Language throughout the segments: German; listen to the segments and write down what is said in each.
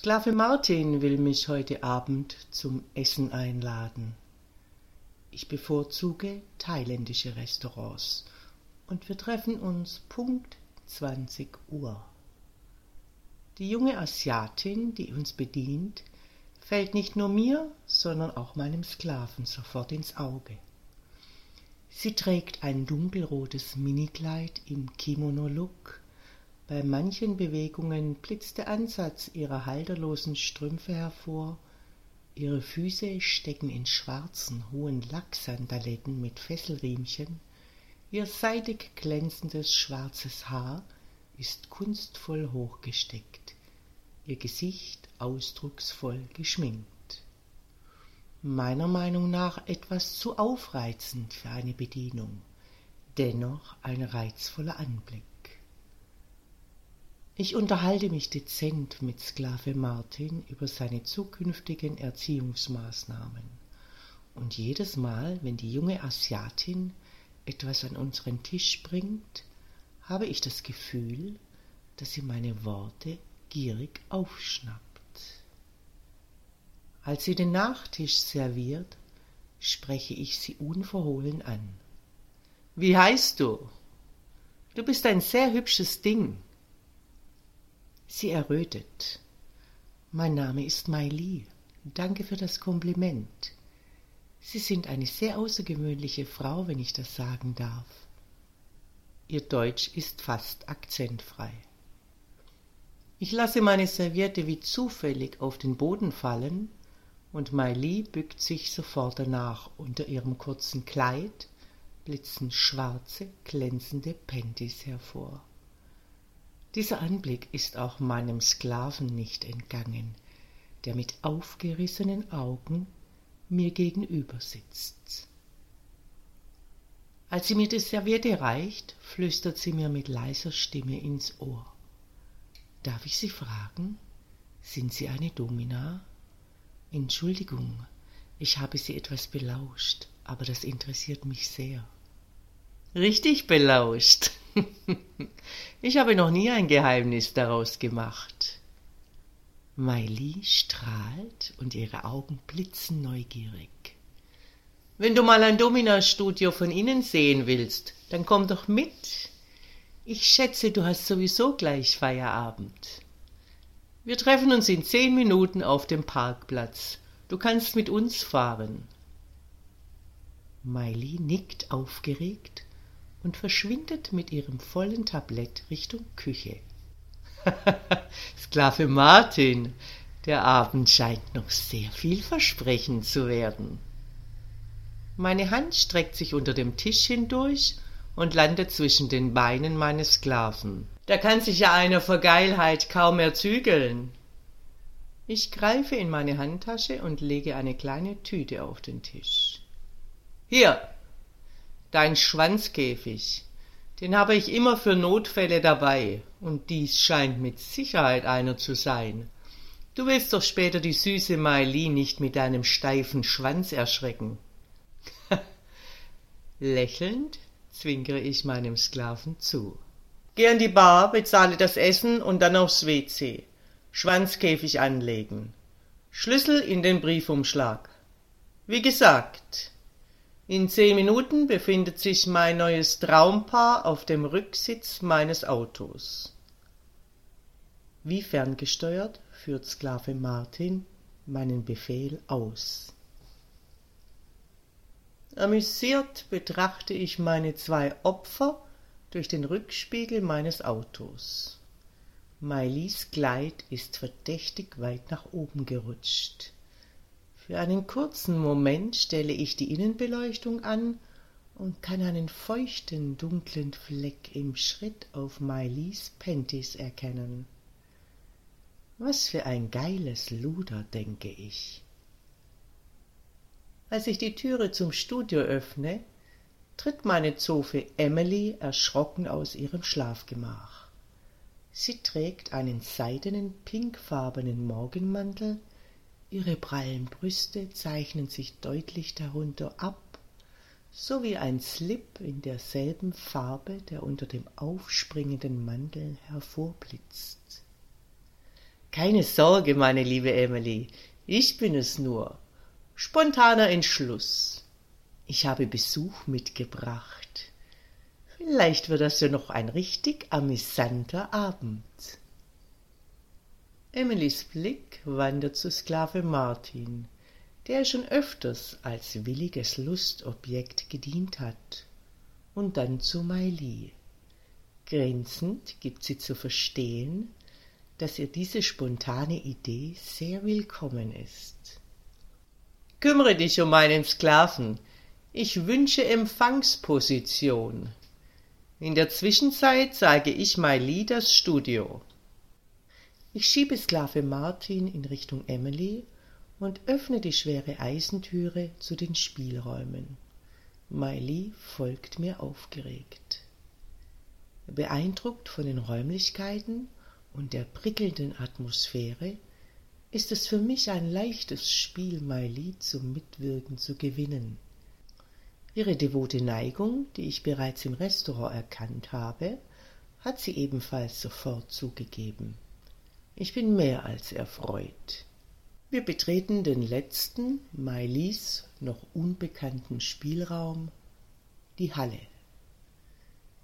Sklave Martin will mich heute Abend zum Essen einladen. Ich bevorzuge thailändische Restaurants und wir treffen uns Punkt 20 Uhr. Die junge Asiatin, die uns bedient, fällt nicht nur mir, sondern auch meinem Sklaven sofort ins Auge. Sie trägt ein dunkelrotes Minikleid im Kimono-Look bei manchen Bewegungen blitzt der Ansatz ihrer halterlosen Strümpfe hervor, ihre Füße stecken in schwarzen, hohen Lacksandaletten mit Fesselriemchen, ihr seidig glänzendes schwarzes Haar ist kunstvoll hochgesteckt, ihr Gesicht ausdrucksvoll geschminkt. Meiner Meinung nach etwas zu aufreizend für eine Bedienung, dennoch ein reizvoller Anblick. Ich unterhalte mich dezent mit Sklave Martin über seine zukünftigen Erziehungsmaßnahmen. Und jedes Mal, wenn die junge Asiatin etwas an unseren Tisch bringt, habe ich das Gefühl, dass sie meine Worte gierig aufschnappt. Als sie den Nachtisch serviert, spreche ich sie unverhohlen an. Wie heißt du? Du bist ein sehr hübsches Ding. Sie errötet. Mein Name ist Mai Li. Danke für das Kompliment. Sie sind eine sehr außergewöhnliche Frau, wenn ich das sagen darf. Ihr Deutsch ist fast akzentfrei. Ich lasse meine Serviette wie zufällig auf den Boden fallen und Mai Li bückt sich sofort danach. Unter ihrem kurzen Kleid blitzen schwarze, glänzende Panties hervor. Dieser Anblick ist auch meinem Sklaven nicht entgangen, der mit aufgerissenen Augen mir gegenüber sitzt. Als sie mir die Serviette reicht, flüstert sie mir mit leiser Stimme ins Ohr. Darf ich Sie fragen? Sind Sie eine Domina? Entschuldigung, ich habe Sie etwas belauscht, aber das interessiert mich sehr. Richtig belauscht. ich habe noch nie ein Geheimnis daraus gemacht. Maili strahlt und ihre Augen blitzen neugierig. Wenn du mal ein Domina-Studio von innen sehen willst, dann komm doch mit. Ich schätze, du hast sowieso gleich Feierabend. Wir treffen uns in zehn Minuten auf dem Parkplatz. Du kannst mit uns fahren. Maili nickt aufgeregt und verschwindet mit ihrem vollen Tablett Richtung Küche. Sklave Martin, der Abend scheint noch sehr vielversprechend zu werden. Meine Hand streckt sich unter dem Tisch hindurch und landet zwischen den Beinen meines Sklaven. Da kann sich ja einer vor Geilheit kaum mehr zügeln. Ich greife in meine Handtasche und lege eine kleine Tüte auf den Tisch. Hier, dein Schwanzkäfig, den habe ich immer für Notfälle dabei, und dies scheint mit Sicherheit einer zu sein. Du willst doch später die süße Maili nicht mit deinem steifen Schwanz erschrecken. Lächelnd zwinkere ich meinem Sklaven zu. Geh an die Bar, bezahle das Essen und dann aufs WC. Schwanzkäfig anlegen. Schlüssel in den Briefumschlag. Wie gesagt, in zehn Minuten befindet sich mein neues Traumpaar auf dem Rücksitz meines Autos. Wie ferngesteuert führt Sklave Martin meinen Befehl aus. Amüsiert betrachte ich meine zwei Opfer durch den Rückspiegel meines Autos. Mailis Kleid ist verdächtig weit nach oben gerutscht. Für einen kurzen Moment stelle ich die Innenbeleuchtung an und kann einen feuchten, dunklen Fleck im Schritt auf Mailis Panties erkennen. Was für ein geiles Luder, denke ich. Als ich die Türe zum Studio öffne, tritt meine Zofe Emily erschrocken aus ihrem Schlafgemach. Sie trägt einen seidenen pinkfarbenen Morgenmantel, ihre prallen Brüste zeichnen sich deutlich darunter ab, so wie ein Slip in derselben Farbe, der unter dem aufspringenden Mantel hervorblitzt. Keine Sorge, meine liebe Emily, ich bin es nur. Spontaner Entschluss. Ich habe Besuch mitgebracht. Vielleicht wird das ja noch ein richtig amüsanter Abend. Emilys Blick wandert zu Sklave Martin, der schon öfters als williges Lustobjekt gedient hat, und dann zu Maili. Grenzend gibt sie zu verstehen, dass ihr diese spontane Idee sehr willkommen ist. Kümmere dich um meinen Sklaven, ich wünsche Empfangsposition. In der Zwischenzeit zeige ich Miley das Studio. Ich schiebe Sklave Martin in Richtung Emily und öffne die schwere Eisentüre zu den Spielräumen. Miley folgt mir aufgeregt. Beeindruckt von den Räumlichkeiten und der prickelnden Atmosphäre ist es für mich ein leichtes Spiel, Miley zum Mitwirken zu gewinnen. Ihre devote Neigung, die ich bereits im Restaurant erkannt habe, hat sie ebenfalls sofort zugegeben. Ich bin mehr als erfreut. Wir betreten den letzten, Mailis noch unbekannten Spielraum, die Halle.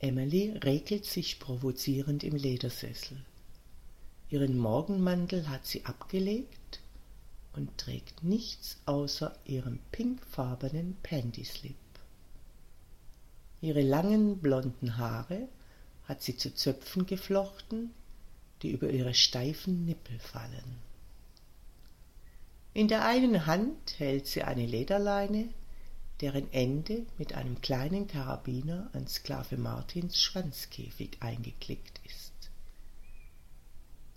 Emily räkelt sich provozierend im Ledersessel. Ihren Morgenmantel hat sie abgelegt und trägt nichts außer ihrem pinkfarbenen Pantyslip. Ihre langen blonden Haare hat sie zu Zöpfen geflochten, die über ihre steifen Nippel fallen. In der einen Hand hält sie eine Lederleine, deren Ende mit einem kleinen Karabiner an Sklave Martins Schwanzkäfig eingeklickt ist.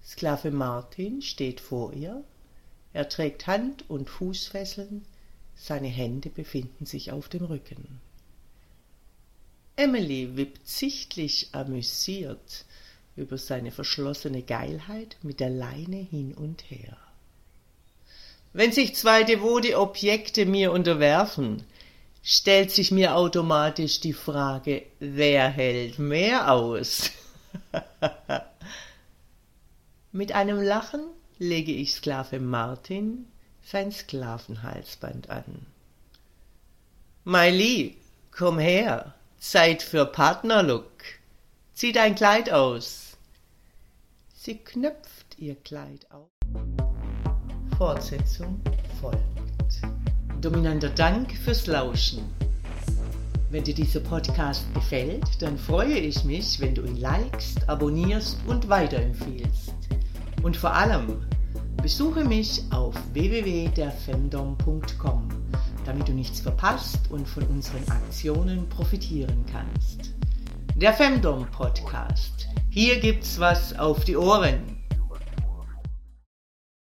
Sklave Martin steht vor ihr, er trägt Hand- und Fußfesseln, seine Hände befinden sich auf dem Rücken. Emily wippt sichtlich amüsiert über seine verschlossene Geilheit mit der Leine hin und her. Wenn sich zwei devote Objekte mir unterwerfen, stellt sich mir automatisch die Frage, wer hält mehr aus? Mit einem Lachen lege ich Sklave Martin sein Sklavenhalsband an. Maili, komm her, Zeit für Partnerlook. Zieh dein Kleid aus. Sie knöpft ihr Kleid auf. Fortsetzung folgt. Dominanter Dank fürs Lauschen. Wenn dir dieser Podcast gefällt, dann freue ich mich, wenn du ihn likest, abonnierst und weiterempfiehlst. Und vor allem, besuche mich auf www.derfemdom.com damit du nichts verpasst und von unseren Aktionen profitieren kannst. Der Femdom Podcast. Hier gibt's was auf die Ohren.